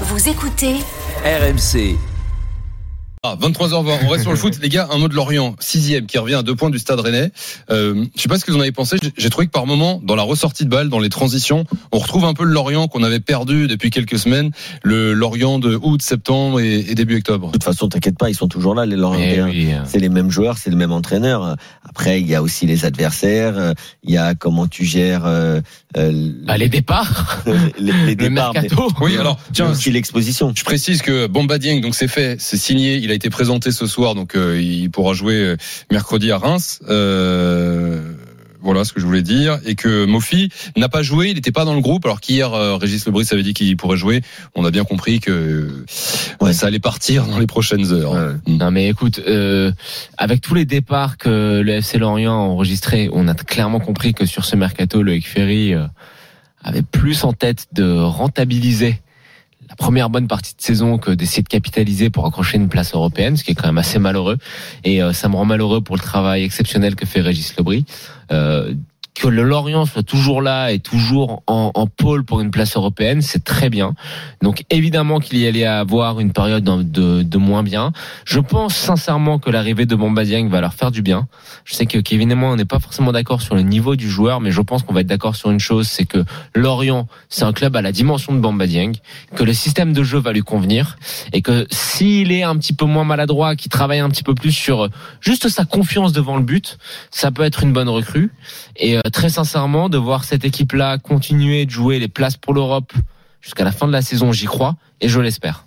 Vous écoutez RMC. Ah, 23h20, on reste sur le foot. Les gars, un mot de Lorient, sixième, qui revient à deux points du stade rennais. Euh, je sais pas ce que vous en avez pensé. J'ai- J'ai trouvé que par moment, dans la ressortie de balle, dans les transitions, on retrouve un peu le Lorient qu'on avait perdu depuis quelques semaines. Le Lorient de août, septembre et, et début octobre. De toute façon, t'inquiète pas, ils sont toujours là, les Lorientais. Eh hein. C'est les mêmes joueurs, c'est le même entraîneur. Après, il y a aussi les adversaires. euh, Il y a comment tu gères euh, euh, Bah, les départs, les, les le départs. mais. Oui, alors, tiens, aussi l'exposition. Je précise que Bamba Dieng, donc c'est fait, c'est signé, il a été présenté ce soir, donc euh, il pourra jouer euh, mercredi à Reims. Euh, voilà ce que je voulais dire. Et que Mofi n'a pas joué, il n'était pas dans le groupe, alors qu'hier, Régis Lebris avait dit qu'il pourrait jouer. On a bien compris que Ouais. ça allait partir dans les prochaines heures. Ouais. Mm. Non mais écoute, euh, avec tous les départs que le FC Lorient a enregistrés, on a clairement compris que sur ce mercato, le Ferry avait plus en tête de rentabiliser la première bonne partie de saison que d'essayer de capitaliser pour accrocher une place européenne, ce qui est quand même assez malheureux. Et euh, ça me rend malheureux pour le travail exceptionnel que fait Régis Lebris. Euh, que le Lorient soit toujours là et toujours en, en pôle pour une place européenne, c'est très bien. Donc évidemment qu'il y allait avoir une période de, de moins bien. Je pense sincèrement que l'arrivée de Bamba Dieng va leur faire du bien. Je sais que Kevin et moi on n'est pas forcément d'accord sur le niveau du joueur, mais je pense qu'on va être d'accord sur une chose, c'est que Lorient c'est un club à la dimension de Bamba Dieng, que le système de jeu va lui convenir et que s'il est un petit peu moins maladroit, qu'il travaille un petit peu plus sur juste sa confiance devant le but, ça peut être une bonne recrue. Et euh, très sincèrement, de voir cette équipe-là continuer de jouer les places pour l'Europe jusqu'à la fin de la saison, j'y crois et je l'espère.